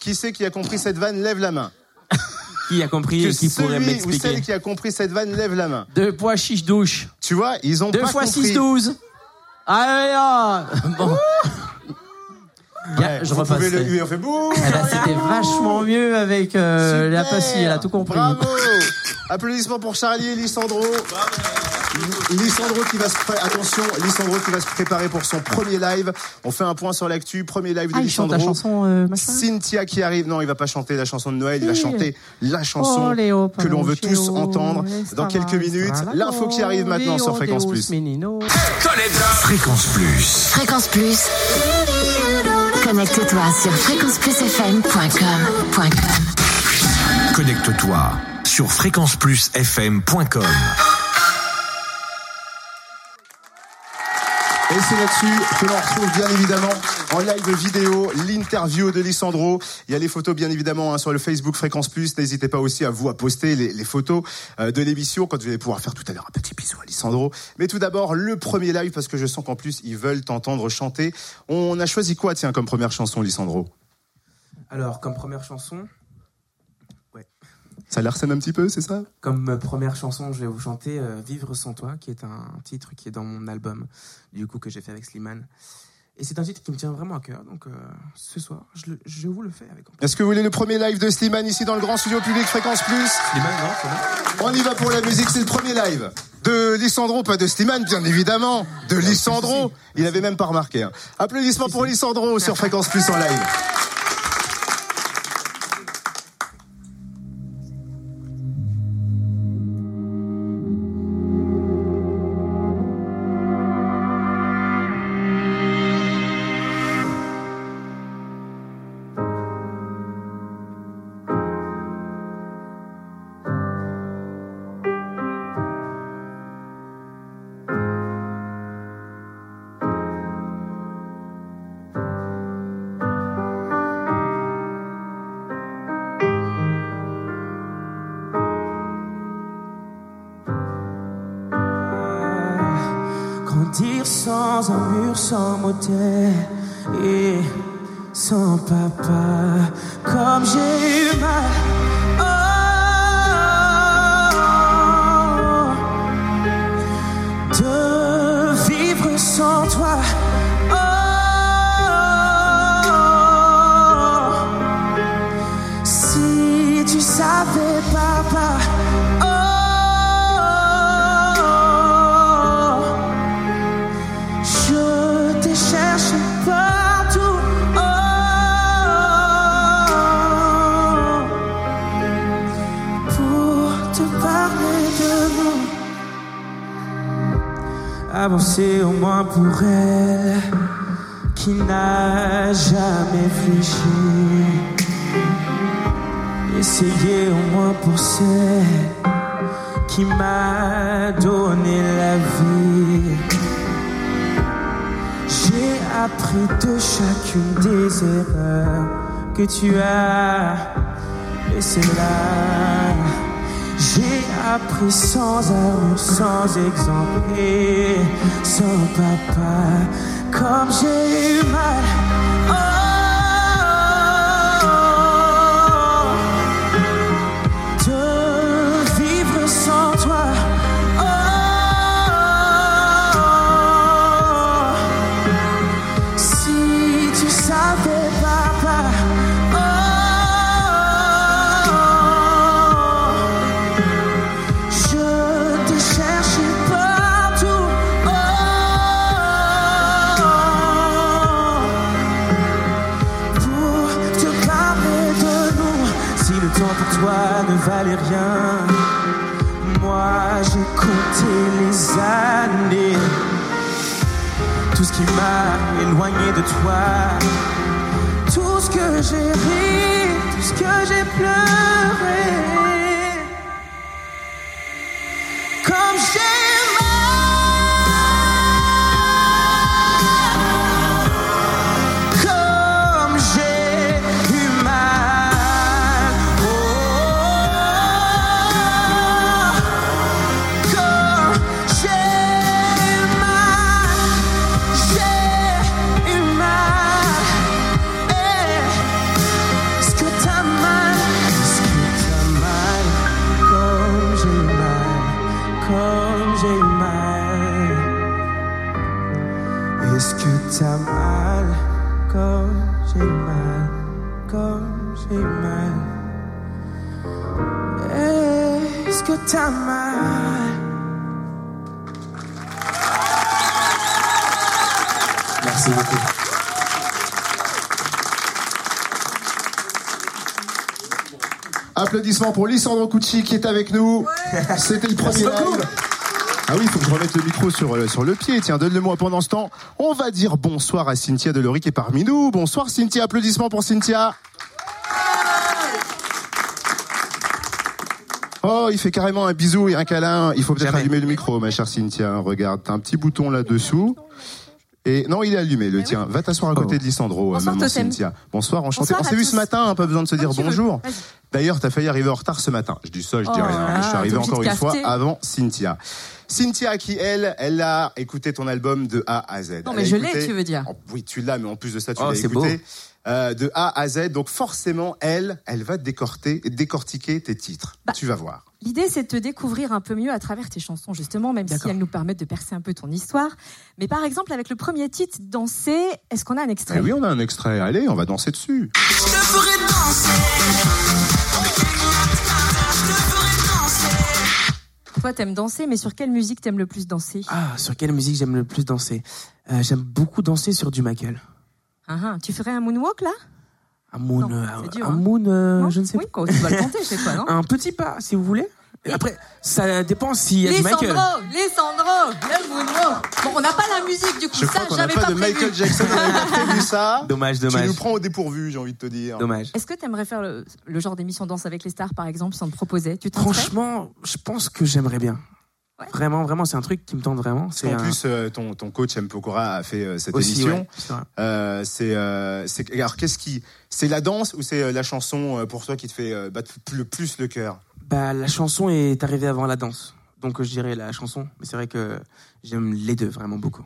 Qui c'est qui a compris cette vanne Lève la main.
qui a compris
que
qui pourrait
m'expliquer Ou celle qui a compris cette vanne, lève la main.
Deux pois chiches douche.
Tu vois, ils ont
deux fois
compris.
6, Alléluia Bon. Je
repasse. le on fait bouh
eh ben, C'était vachement mieux avec euh, la
Super.
passie, elle a tout compris.
Bravo Applaudissements pour Charlie et Lisandro. Bravo Lissandro qui va se pré- attention, Lissandro qui va se préparer pour son premier live. On fait un point sur l'actu, premier live de
Ah, il chante la
Lissandro.
chanson euh,
Cynthia qui arrive. Non, il va pas chanter la chanson de Noël, il va chanter la chanson
Oh, Léo,
que l'on veut tous entendre dans quelques minutes. L'info qui arrive maintenant sur Fréquence Plus.
Fréquence Plus.
Fréquence Plus. Connecte-toi sur fréquenceplusfm.com.
Connecte-toi sur fréquenceplusfm.com.
Et c'est là-dessus que l'on retrouve bien évidemment en live vidéo l'interview de Lissandro. Il y a les photos bien évidemment hein, sur le Facebook Fréquence Plus. N'hésitez pas aussi à vous à poster les, photos euh, de l'émission quand vous allez pouvoir faire tout à l'heure un petit bisou à Lissandro. Mais tout d'abord le premier live parce que je sens qu'en plus ils veulent t'entendre chanter. On a choisi quoi tiens comme première chanson Lissandro?
Alors, comme première chanson,
Ça l'air scène un petit peu, c'est ça?
Comme euh, première chanson, je vais vous chanter euh, Vivre sans toi, qui est un titre qui est dans mon album, du coup, que j'ai fait avec Slimane. Et c'est un titre qui me tient vraiment à cœur, donc euh, ce soir, je, le- je vous le fais avec.
Est-ce que vous voulez le premier live de Slimane ici dans le grand studio public Fréquence Plus?
Slimane, non
On y va pour la musique, c'est le premier live. De Lissandro, pas de Slimane, bien évidemment. De Lissandro. Il avait même pas remarqué. hein. Applaudissements pour Lissandro sur Fréquence Plus en live.
Sans Avancer au moins pour elle qui n'a jamais fléchi. Essayer au moins pour celle qui m'a donné la vie. J'ai appris de chacune des erreurs que tu as laissées là. Appris sans armure, sans exemple sans papa, comme j'ai eu mal. Toi ne valait rien, moi j'ai compté les années. Tout ce qui m'a éloigné de toi, tout ce que j'ai ri, tout ce que j'ai pleuré. Comme j'ai
Applaudissements pour Lissandro Cucci qui est avec nous. C'était le premier live. Ah oui, il faut que je remette le micro sur, euh, sur le pied. Tiens, donne-le-moi pendant ce temps. On va dire bonsoir à Cynthia Delory qui est parmi nous. Bonsoir Cynthia, applaudissements pour Cynthia. Oh, il fait carrément un bisou et un câlin. Il faut peut-être allumer le micro, ma chère Cynthia. Regarde, t'as un petit bouton là-dessous. Et non, il est allumé, le tien. Va t'asseoir à côté de Lissandro, euh,
Bonsoir,
maman. Cynthia. Bonsoir, enchanté.
Bonsoir
On s'est vu ce matin, hein, pas besoin de se dire bonjour. D'ailleurs, t'as failli arriver en retard ce matin. Je dis ça, je dis
Oh
rien.
là
je suis
là,
arrivé encore une fois avant Cynthia. Cynthia qui, elle, elle a écouté ton album de A à Z.
Non, mais je
écouté-
l'ai, tu veux dire.
Oh, Oui, tu l'as, mais en plus de ça, tu
Oh,
l'as
c'est
écouté. Euh, de A à Z. Donc forcément, elle, elle va décorter, décortiquer tes titres.
Bah,
tu vas voir.
L'idée, c'est de te découvrir un peu mieux à travers tes chansons, justement, même si elles nous permettent de percer un peu ton histoire. Mais par exemple, avec le premier titre, Danser, est-ce qu'on a un extrait?
Eh oui, on a un extrait. Allez, on va danser dessus.
Toi, t'aimes danser, mais sur quelle musique t'aimes le plus danser?
Ah, sur quelle musique j'aime le plus danser? Euh, J'aime beaucoup danser sur du Michael.
Ah, ah, Tu ferais un moonwalk, là?
Un moon,
Non,
euh,
dur,
un
hein.
moon, euh,
Non
je ne sais
Oui, quoi, tu dois le tenter chez toi, non?
Un petit pas, si vous voulez.
Et-
Après, ça dépend s'il y a du
Lisandro,
Michael.
Lisandro, le moonwalk Bon, on n'a pas la musique, du coup,
Je crois
ça,
qu'on n'a
j'avais
pas,
pas
de
prévu.
Michael Jackson. On avait pas prévu ça?
Dommage,
Tu
dommage.
nous prends au dépourvu, j'ai envie de te dire.
Dommage.
Est-ce que t'aimerais faire le, le genre d'émission Danse avec les stars, par exemple, si on te proposait Tu
Franchement, je pense que j'aimerais bien.
Ouais.
Vraiment, vraiment, c'est un truc qui me tente vraiment. C'est
En
un-
plus, euh, ton, ton coach M. Pokora a fait euh, cette
aussi,
émission.
ouais, c'est.
Euh, euh, alors qu'est-ce qui, c'est la danse ou c'est euh, la chanson euh, pour toi qui te fait euh, battre le plus le cœur?
Bah, la chanson est arrivée avant la danse. Donc je dirais la chanson, mais c'est vrai que j'aime les deux vraiment beaucoup.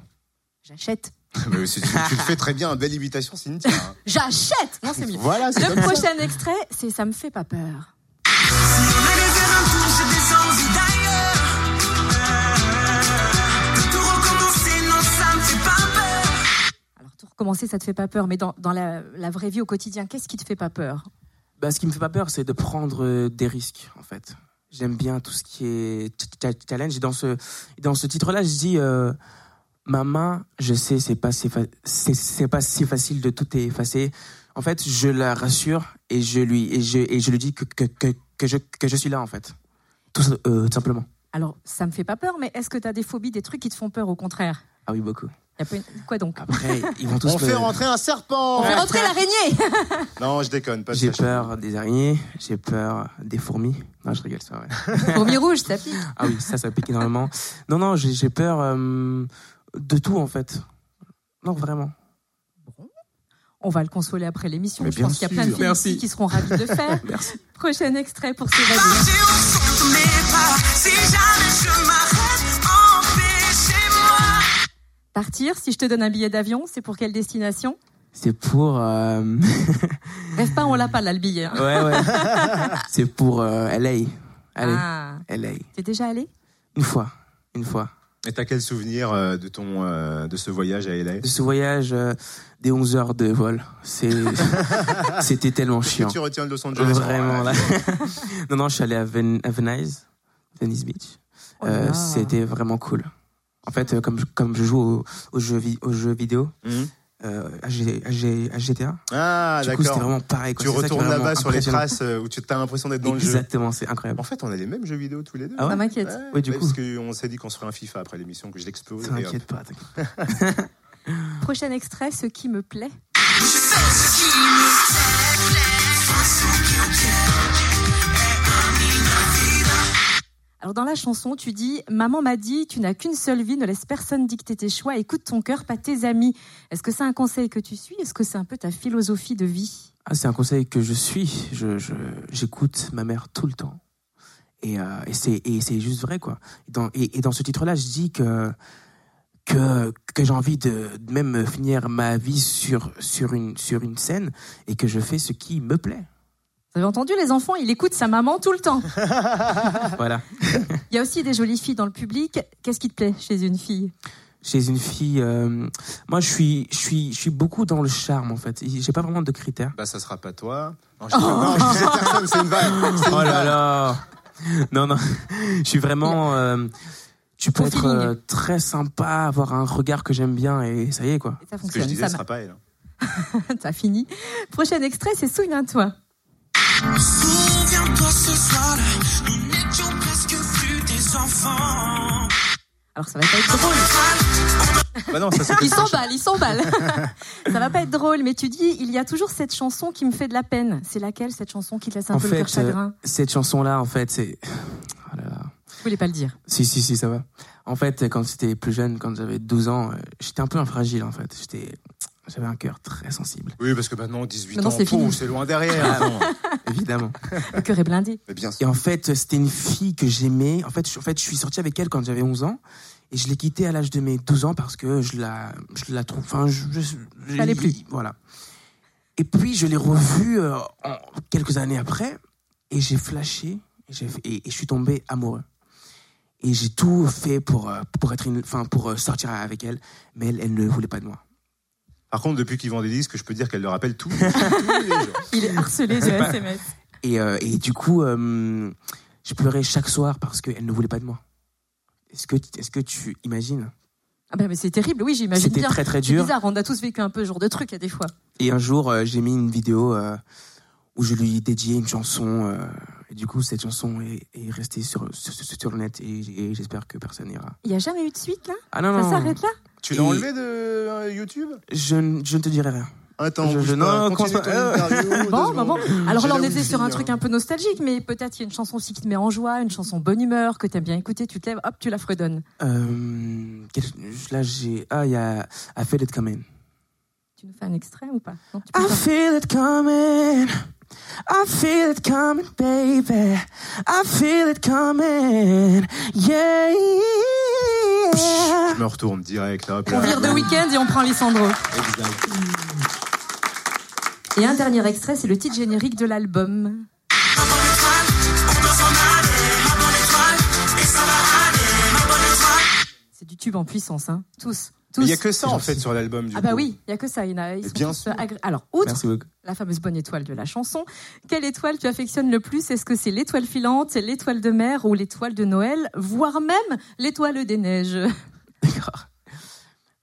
J'achète.
Mais tu, tu le fais très bien, belle imitation, Cynthia. hein.
J'achète Non, c'est mieux.
Voilà,
Le
ça.
prochain extrait, c'est Ça me fait pas peur. Recommencer, ça te fait pas peur, mais dans, dans la, la vraie vie au quotidien, qu'est-ce qui te fait pas peur?
Bah, ce qui me fait pas peur, c'est de prendre euh, des risques, en fait. J'aime bien tout ce qui est ch- ch- challenge. Et dans ce, dans ce titre-là, je dis, euh, maman, je sais, c'est pas, si c'est, c'est pas si facile de tout effacer. En fait, je la rassure et je lui, et je, et je lui dis que, que, que, que je, que je suis là, en fait. Tout, euh, tout simplement.
Alors, ça me fait pas peur, mais est-ce que tu as des phobies, des trucs qui te font peur au contraire?
Ah oui, beaucoup.
Y a pas une- Quoi donc
Après, ils vont tous
On
me-
fait rentrer un serpent
On fait rentrer l'araignée
Non, je déconne, pas de
J'ai
sachet.
peur des araignées, j'ai peur des fourmis. Non, je rigole, ça, ouais.
Fourmi rouge, ça pique.
Ah oui, ça, ça pique énormément. Non, non, j'ai j'ai peur euh, de tout, en fait. Non, vraiment.
On va le consoler après l'émission.
Mais
Je
bien
pense qu'il y a plein de filles
Merci.
ici qui seront ravies de le faire.
Merci.
Prochain extrait pour s'évader. Partir, si je te donne un billet d'avion, c'est pour quelle destination?
C'est pour... euh,
Rêve pas, on l'a pas là, le billet. hein.
ouais, ouais. C'est pour euh, LA. Allez,
Ah,
LA.
t'es déjà allé?
Une fois, une fois.
Et t'as quel souvenir euh, de, ton, euh, de ce voyage à LA
De ce voyage, euh, des 11 heures de vol, c'était tellement chiant.
que tu retiens de Los Angeles
Vraiment, là. Non, non, je suis allé à, Ven- à Venice, Venice Beach.
Oh
Euh. C'était vraiment cool. En fait, euh, comme, je- comme je joue aux, aux jeux, vi- aux jeux vidéo,
Mhm.
euh, à, G- à G- à GTA,
Ah,
du coup, c'était vraiment pareil. quoi.
Tu
ça qui
retournes là-bas sur les traces euh, où tu as l'impression d'être dans le jeu.
Exactement, c'est incroyable.
En fait, on a les mêmes jeux vidéo tous les deux.
Ah ouais
Ça m'inquiète.
Ouais,
Oui, du coup.
Parce qu'on s'est dit qu'on se ferait un FIFA après l'émission, que je l'explose. et hop.
T'inquiète pas, t'inquiète.
Prochain extrait, ce qui me plaît. Alors dans la chanson, tu dis Maman m'a dit, tu n'as qu'une seule vie, ne laisse personne dicter tes choix, écoute ton cœur, pas tes amis. Est-ce que c'est un conseil que tu suis? Est-ce que c'est un peu ta philosophie de vie?
Ah, c'est un conseil que je suis. Je, je- j'écoute ma mère tout le temps. Et, euh, et c'est, juste vrai, quoi. Et dans, et, et dans ce titre-là, je dis que, que, que j'ai envie de de même finir ma vie sur, sur, une, sur une scène et que je fais ce qui me plaît.
Vous avez entendu les enfants, il écoute sa maman tout le temps.
Voilà.
Il y a aussi des jolies filles dans le public. Qu'est-ce qui te plaît chez une fille?
Chez une fille, euh, moi, je suis, je, suis, je suis beaucoup dans le charme, en fait. J'ai pas vraiment de critères.
Bah, ça sera pas toi. Non, je, dis- non, je disais personne, c'est une vanne. C'est une
Oh là là Non, non. Je suis vraiment. euh, tu peux être euh, très sympa, avoir un regard que j'aime bien et ça y est, quoi.
Et ça
Ce que je
fonctionne.
disais,
Ça
sera pas elle. hein.
T'as fini. Prochain extrait, c'est Souviens-toi.
Souviens-toi ce soir-là, nous n'étions presque plus des enfants.
Alors ça va pas être drôle.
Bah non, ça
Il s'emballe, il s'emballe. ça va pas être drôle, mais tu dis, il y a toujours cette chanson qui me fait de la peine. C'est laquelle cette chanson qui te laisse un
En
peu le cœur
fait, euh,
chagrin
cette chanson-là, en fait, c'est. Oh là là.
Je voulais pas le dire.
Si, si, si, ça va. En fait, quand j'étais plus jeune, quand j'avais 12 ans, euh, j'étais un peu infragile, en fait. J'étais. J'avais un cœur très sensible,
Oui, parce que maintenant, 18
Maintenant,
ans,
c'est
loin derrière. Attends.
évidemment.
Le cœur est blindé.
Mais bien
Et en fait, c'était une fille que j'aimais. En fait, je, en fait, je suis sorti avec elle quand j'avais 11 ans. Et je l'ai quittée à l'âge de mes 12 ans parce que je la, je la trouve. Enfin, je. je,
plus.
Voilà. Et puis, je l'ai revue euh, quelques années après. Et j'ai flashé. Et, je suis tombé amoureux. Et j'ai tout fait pour, euh, pour, être une, enfin, pour euh, sortir avec elle. Mais elle, elle ne voulait pas de moi.
Par contre, depuis qu'il vend des disques, je peux dire qu'elle le rappelle tous, tous les jours.
Il est harcelé de SMS.
Et, euh, et du coup, euh, je pleurais chaque soir parce qu'elle ne voulait pas de moi. Est-ce que, est-ce que tu imagines?
Ah ben, mais c'est terrible, oui, j'imagine
C'était très très
C'est
dur.
bizarre, on a tous vécu un peu ce genre de truc à des fois.
Et un jour, euh, j'ai mis une vidéo euh, où je lui dédiais une chanson. euh, et du coup, cette chanson est, est restée sur, sur, sur le net et, et j'espère que personne n'ira.
Il y a jamais eu de suite là?
Ah non,
Ça
non,
s'arrête là?
Tu l'as
Et-
enlevé de euh, YouTube?
Je, ne- je ne te dirai rien.
Attends,
Je- je-
pas,
non,
continue
commence
ton
pas.
interview, deux
Bon,
secondes.
bon. Alors
J'ai
là, on était sur un truc un peu nostalgique, mais peut-être qu'il y a une chanson aussi qui te met en joie, une chanson bonne humeur, que t'aimes bien écouter, tu te lèves, hop, tu la fredonnes.
Euh, quel- là, j'ai. Ah, il y a I Feel It Coming.
Tu nous fais un extrait ou pas? Non, tu peux
I
pas.
feel it coming. I feel it coming, baby. I feel it coming. Yeah.
Je me retourne direct. Hop,
On vire de week-end et on prend Lissandro.
Exact.
Et un dernier extrait, c'est le titre générique de l'album. C'est du tube en puissance, hein. Tous. Tous.
Il y a que ça en fait sur l'album.
Ah bah
coup.
oui, il y a que ça. Il y en a, ils
Mais
sont
bien sûr.
agré- Alors, outre la fameuse bonne étoile de la chanson, quelle étoile tu affectionnes le plus? Est-ce que c'est l'étoile filante, l'étoile de mer ou l'étoile de Noël, voire même l'étoile des neiges?
D'accord.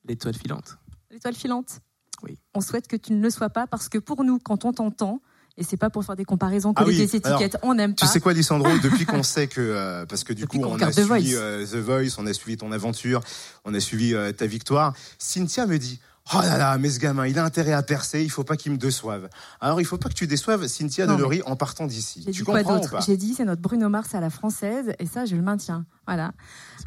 L'étoile filante.
L'étoile filante?
Oui.
On souhaite que tu ne le sois pas parce que pour nous, quand on t'entend, et c'est pas pour faire des comparaisons,
Ah oui,
des étiquettes, on n'aime
Tu
pas.
sais quoi, Lissandro Depuis qu'on sait que, euh, parce que du
Depuis
coup, on a
The
suivi
Voice.
euh, The Voice, on a suivi ton aventure, on a suivi euh, ta victoire. Cynthia me dit. Oh là là, mais ce gamin, il a intérêt à percer, il faut pas qu'il me déçoive. Alors, il faut pas que tu déçoives Cynthia
Non,
Delory en partant d'ici. Tu comprends ou
d'autre?
pas?
J'ai dit c'est notre Bruno Mars à la française et ça je le maintiens. Voilà.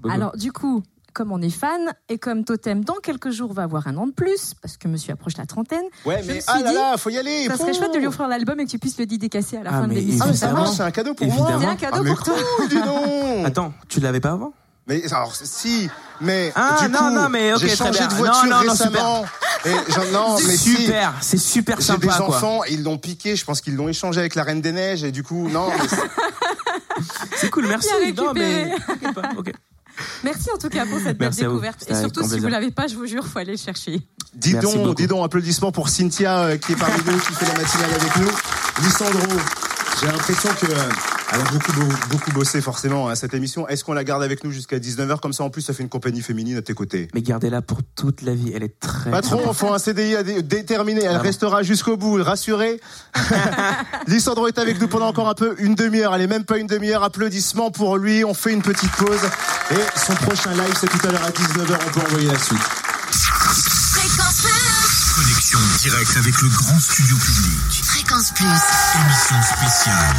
Alors du coup, comme on est fan et comme Totem dans quelques jours va avoir un an de plus parce que monsieur approche la trentaine,
Ouais,
je
mais
me suis
ah là
dit,
là, faut y aller.
ça serait chouette de lui offrir l'album et que tu puisses le dédicacer à la
Ah,
fin de l'émission.
Ah, ça marche, c'est un cadeau pour
Évidemment.
moi.
C'est un cadeau
ah,
pour toi.
cool, dis donc.
Attends, tu l'avais pas avant?
Mais alors, si, mais
Ah,
du
non,
coup,
non, mais ok,
j'ai changé de voiture
Non, non, non,
récemment. Et non, mais si.
super, c'est super
J'ai
sympa
des
quoi.
enfants, ils l'ont piqué, je pense qu'ils l'ont échangé avec la Reine des Neiges et du coup, non, mais c'est-
cool, merci. Non, mais t'inquiète pas, ok.
Merci en tout cas pour cette belle découverte. Et surtout, si vous
plaisir.
l'avez pas, je vous jure, faut aller le chercher.
dis
Merci
donc,
beaucoup.
dis donc, applaudissements pour Cynthia euh, qui est parmi nous, qui fait la matinale avec nous. Lissandro, j'ai l'impression que euh, elle a beaucoup, beaucoup, beaucoup bossé forcément à cette émission. Est-ce qu'on la garde avec nous jusqu'à 19h comme ça En plus, ça fait une compagnie féminine à tes côtés.
Mais gardez-la pour toute la vie, elle est très.
Patron,
très-
faut un CDI à dé- déterminé. Elle
Vraiment.
restera jusqu'au bout, rassurez. Lissandro est avec nous pendant encore un peu, une demi-heure. Allez, même pas une demi-heure. Applaudissements pour lui. On fait une petite pause. Et son prochain live, c'est tout à l'heure à 19h. On peut envoyer la suite.
Fréquence Plus.
Connexion directe avec le grand studio public.
Fréquence Plus.
Émission spéciale.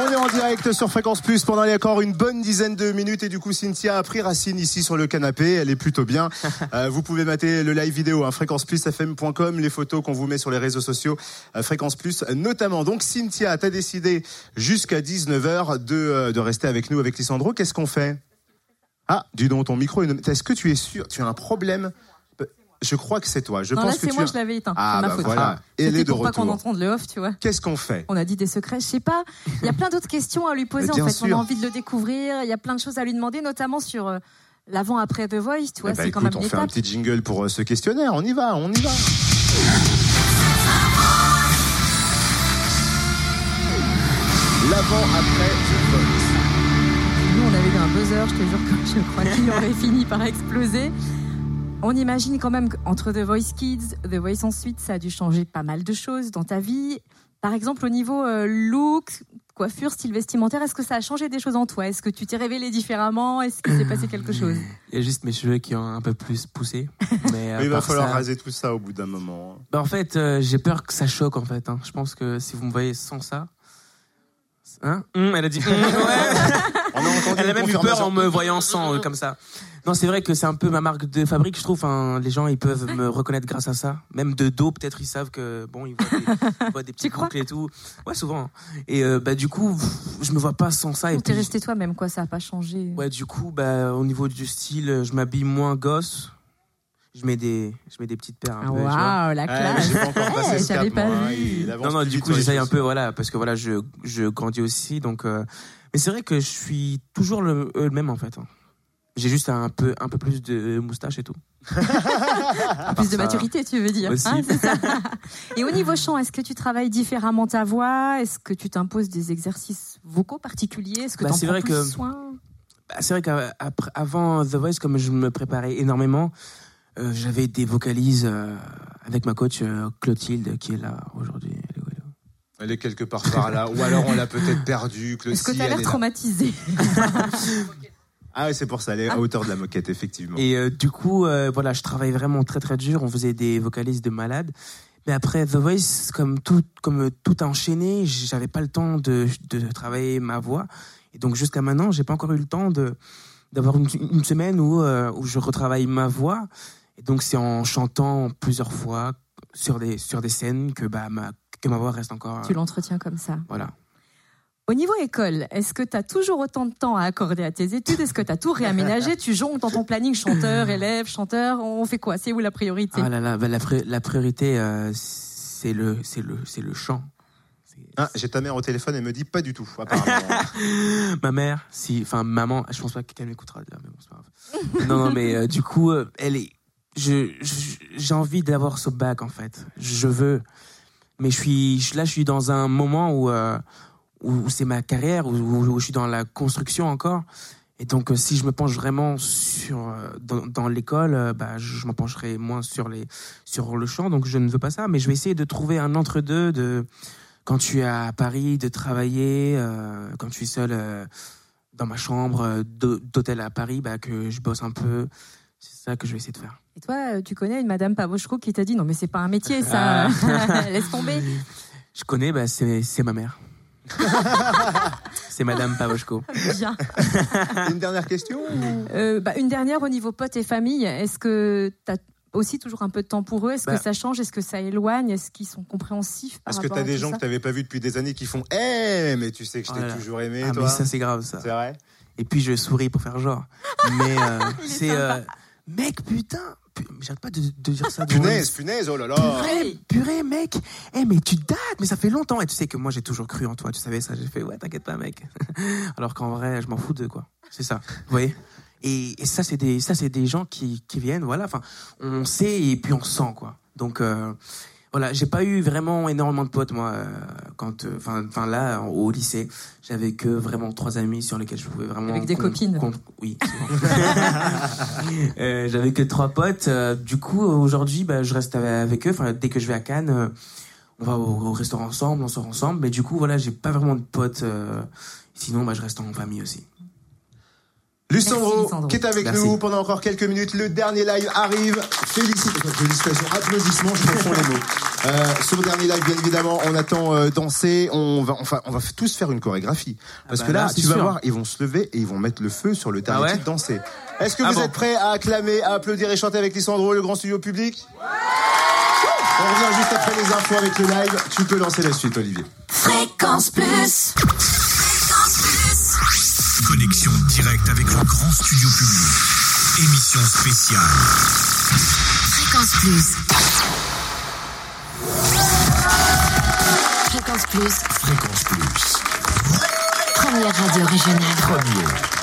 On est en direct sur Fréquence Plus pendant encore une bonne dizaine de minutes et du coup Cynthia a pris racine ici sur le canapé, elle est plutôt bien. Euh, vous pouvez mater le live vidéo hein, fréquenceplusfm.com, les photos qu'on vous met sur les réseaux sociaux euh, Fréquence Plus notamment. Donc Cynthia, t'as décidé jusqu'à 19h de, euh, de rester avec nous avec Lissandro. Qu'est-ce qu'on fait? Ah, dis donc ton micro, est- est-ce que tu es sûr? Tu as un problème? Je crois que c'est toi. Je
non,
pense
là,
que
c'est moi,
as-
je l'avais éteint.
Ah
ma
bah
faute.
voilà, et elle
C'était
est de
pour pas qu'on
retour.
entende le off, tu vois.
Qu'est-ce qu'on fait?
On a dit des secrets, je sais pas. Il y a plein d'autres questions à lui poser. En fait,
sûr.
on a envie de le découvrir. Il y a plein de choses à lui demander, notamment sur euh, l'avant-après The Voice. Tu vois,
ben,
c'est quand même
on fait un petit jingle pour euh, ce questionnaire. On y va, on y va. L'avant après The Voice.
Nous, on avait eu un buzzer. Je te jure que je crois qu'il aurait fini par exploser. On imagine quand même qu'entre The Voice Kids, The Voice ensuite, ça a dû changer pas mal de choses dans ta vie. Par exemple, au niveau euh, look, coiffure, style vestimentaire, est-ce que ça a changé des choses en toi? Est-ce que tu t'es révélé différemment? Est-ce qu'il s'est passé quelque chose?
Il y a juste mes cheveux qui ont un peu plus poussé. Mais, à
Mais il va falloir
ça-
raser tout ça au bout d'un moment. hein.
Bah, en fait, euh, j'ai peur que ça choque en fait. hein. Je pense que si vous me voyez sans ça. Hein Hum, Elle a dit. hum, ouais.
On a entendu
Elle a même eu peur en me voyant sans, euh, comme ça. Non, c'est vrai que c'est un peu ma marque de fabrique, je trouve. hein. Les gens, ils peuvent me reconnaître grâce à ça. Même de dos, peut-être, ils savent que, bon, ils voient des, ils voient des petits
crois
boucles et tout. Ouais, souvent. Et euh, bah, du coup, je me vois pas sans ça. Et
t'es
puis,
resté toi-même, quoi Ça a pas changé
ouais, du coup, bah, au niveau du style, je m'habille moins gosse. Je mets des, je mets des petites paires un
Ah,
peu.
Waouh, la
Ouais,
classe
j'ai pas encore passé
Ouais,
ce cap,
J'avais pas
moi, hein.
vu.
Il avance
Non, non,
plus
du
vite
coup,
sur les
j'essaye un
choses.
peu, voilà, parce que voilà, je, je grandis aussi, donc. euh, Mais c'est vrai que je suis toujours le, euh, le même en fait. hein. J'ai juste un peu, un peu plus de moustache et tout.
Plus de maturité, tu veux dire. Hein, ça Et au niveau chant, est-ce que tu travailles différemment ta voix? Est-ce que tu t'imposes des exercices vocaux particuliers? Est-ce que
Bah,
tu
c'est
prends plus
que-
soin?
Bah, c'est vrai qu'avant The Voice, comme je me préparais énormément, euh, j'avais des vocalises euh, avec ma coach euh, Clotilde qui est là aujourd'hui. Elle est
quelque part par là. Ou alors on l'a peut-être perdue. que
Est-ce que
si,
tu as
elle
l'air traumatisé
Ah oui, c'est pour ça. Elle est à hauteur de la moquette, effectivement.
Et euh, du coup, euh, voilà, je travaille vraiment très très dur. On faisait des vocalises de malade. Mais après The Voice, comme tout, comme tout a enchaîné, j'avais pas le temps de, de travailler ma voix. Et donc jusqu'à maintenant, j'ai pas encore eu le temps de d'avoir une, une semaine où, euh, où je retravaille ma voix. Et donc c'est en chantant plusieurs fois sur des sur des scènes que bah ma que ma voix reste encore.
Tu l'entretiens comme ça.
Voilà.
Au niveau école, est-ce que tu as toujours autant de temps à accorder à tes études? Est-ce que tu as tout réaménagé? Tu jongles dans ton planning chanteur, élève, chanteur On fait quoi? C'est où la priorité?
Ah là là, bah, la, pri- la priorité euh, c'est le c'est le c'est le chant.
Ah, J'ai ta mère au téléphone, elle me dit pas du tout, apparemment.
Ma mère, si, enfin maman, je pense pas qu'elle m'écoutera déjà, mais bon c'est pas grave. non non mais euh, du coup euh, elle est, j'ai envie d'avoir ce bac en fait. Je veux, mais je suis je- là je suis dans un moment où euh, où, c'est ma carrière où, je suis dans la construction encore. Et donc, euh, si je me penche vraiment sur euh, dans, l'école, bah, je, je m'en pencherai moins sur les sur le chant. Donc, je ne veux pas ça, mais je vais essayer de trouver un entre deux de quand tu es à Paris, de travailler quand tu es seul dans ma chambre d'hô- d'hôtel à Paris, bah, que je bosse un peu. C'est ça que je vais essayer de faire.
Et toi, euh, tu connais une Madame Pavoshko qui t'a dit non mais c'est pas un métier ça,
Ah.
laisse tomber.
Je connais, bah, c'est c'est ma mère. c'est Madame Pavoshko.
Bien.
Une dernière question ou-
Euh, bah, une dernière au niveau potes et famille. Est-ce que tu as aussi toujours un peu de temps pour eux? Est-ce
Bah.
que ça change? Est-ce que ça éloigne? Est-ce qu'ils sont compréhensifs par
Est-ce que t'as
à
des gens que t'avais pas vus depuis des années qui font Eh, mais tu sais que je t'ai toujours aimé,
Ah,
toi
mais ça, c'est grave, ça.
C'est vrai?
Et puis, je souris pour faire genre. Mais euh, c'est. Mec, putain pu- J'arrête pas de, de dire ça.
Punaise, punaise, oh là là
Purée, purée, mec. Eh, mais tu dates, mais ça fait longtemps. Et tu sais que moi, j'ai toujours cru en toi. Tu savais ça. J'ai fait, ouais, t'inquiète pas, mec. Alors qu'en vrai, je m'en fous de quoi. C'est ça. Vous voyez? Et, et ça, c'est des, ça, c'est des gens qui, qui viennent. Voilà. Enfin, on sait et puis on sent quoi. Donc, euh, voilà, j'ai pas eu vraiment énormément de potes moi euh, quand, euh, enfin, enfin là, au lycée, j'avais que vraiment trois amis sur lesquels je pouvais vraiment.
Avec des copines.
oui. Euh, j'avais que trois potes. euh, du coup, aujourd'hui, bah, je reste avec eux. Enfin, dès que je vais à Cannes, euh, on va au, au restaurant ensemble, on sort ensemble. Mais du coup, voilà, j'ai pas vraiment de potes. euh, sinon, bah, je reste en famille aussi.
Lucendro, qui est avec
Merci.
nous pendant encore quelques minutes. Le dernier live arrive. Félicitations, félicitations, applaudissements, je confonds les mots. Euh, sur le dernier live, bien évidemment, on attend euh, danser. On va, enfin, on va tous faire une chorégraphie. Parce
bah
que là,
là, c'est
tu vas voir, ils vont se lever et ils vont mettre le feu sur le dernier
Ah ouais
titre danser. Est-ce que
Ah
vous
bon
êtes prêts à acclamer, à applaudir et chanter avec Lisandro, le grand studio public? On revient juste après les infos avec le live. Tu peux lancer la suite, Olivier.
Fréquence Plus.
Connexion directe avec le grand studio public. Émission spéciale.
Fréquence Plus. Fréquence Plus.
Fréquence Plus.
Première radio régionale.
Premier.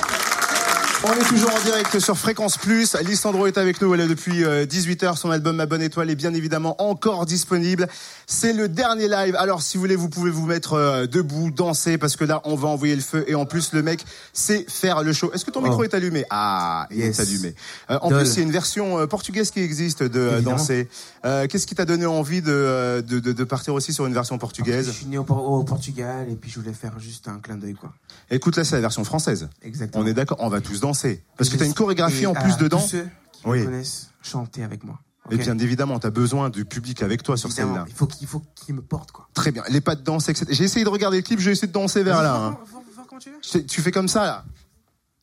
On est toujours en direct sur Fréquence Plus. Lissandro est avec nous. Elle est depuis 18h. Son album Ma Bonne Étoile est bien évidemment encore disponible. C'est le dernier live. Alors, si vous voulez, vous pouvez vous mettre euh, debout, danser, parce que là, on va envoyer le feu. Et en plus, le mec sait faire le show. Est-ce que ton micro
Oh.
est allumé? Ah, il
Yes.
est allumé. Euh, en plus, il y a une version euh, portugaise qui existe de euh,
Évidemment.
danser. Euh, Qu'est-ce qui t'a donné envie de, euh, de, de, de partir aussi sur une version
Je
portugaise
suis né au, au Portugal et puis je voulais faire juste un clin d'œil, quoi.
Écoute, là, c'est la version française.
Exactement.
On est d'accord On va tous danser. Parce que tu as une chorégraphie en
à
plus dedans.
Tous ceux qui
Oui.
me connaissent, chanter avec moi.
Et bien évidemment, tu as besoin du public avec toi sur
Évidemment,
scène-là.
Il faut qu'il faut qu'il me porte, quoi.
Très bien. Les pas de danse, etc. J'ai essayé de regarder le clip, j'ai essayé de danser vers là. hein.
Voir comment tu veux.
Fais comme ça, là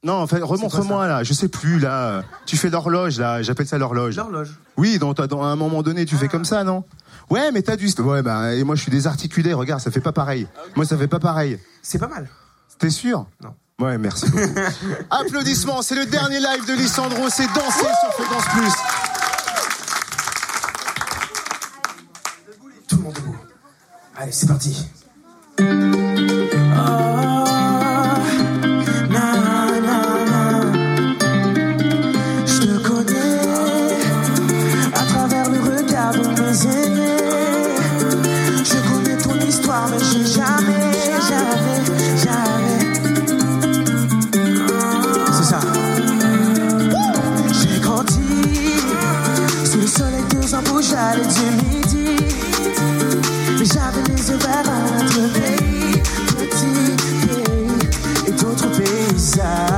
Non, en fait, remontre-moi, là. Je sais plus, là. Tu fais l'horloge, là. J'appelle ça l'horloge.
L'horloge.
Oui, dans, dans un moment donné, tu fais comme ça, non? Ouais, mais t'as du... Ouais, bah, et moi, je suis désarticulé. Regarde, ça fait pas pareil. Moi, ça fait pas pareil.
C'est pas mal.
T'es sûr
Non.
Ouais, merci beaucoup. Applaudissements, c'est le dernier live de Lissandro, c'est danser sur Fréquence Plus.
Tout le monde debout. Allez, c'est parti. Je et
d'autres
paysages.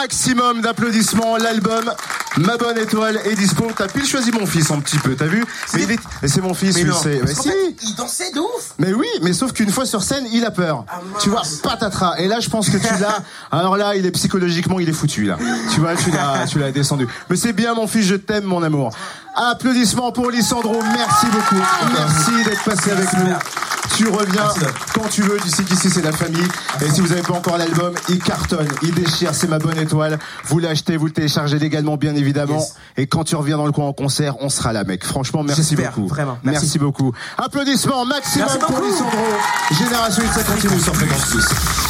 Maximum d'applaudissements. L'album Ma bonne étoile est dispo. T'as pile choisi mon fils un petit peu, t'as vu Mais il est- c'est mon fils,
Mais
sais. Mais si.
fait, il dansait de ouf.
Mais oui, mais sauf qu'une fois sur scène, il a peur. tu vois, patatras. Et là, je pense que tu l'as. Alors là, il est psychologiquement, il est foutu là. Tu vois, tu l'as, tu l'as descendu. Mais c'est bien, mon fils, je t'aime, mon amour. Applaudissements pour Lissandro. Merci beaucoup. Merci d'être passé avec nous. Tu reviens quand tu veux. Tu sais qu'ici c'est la famille. Et si vous n'avez pas encore l'album, il cartonne, il déchire. C'est ma bonne étoile. Vous l'achetez, vous le téléchargez légalement, bien évidemment.
Yes.
Et quand tu reviens dans le coin en concert, on sera là, mec. Franchement, merci beaucoup.
vraiment.
Merci.
Merci.
beaucoup. Applaudissements maximum
Merci
pour. Lissandro. Génération X, ça continue sur Fréquence.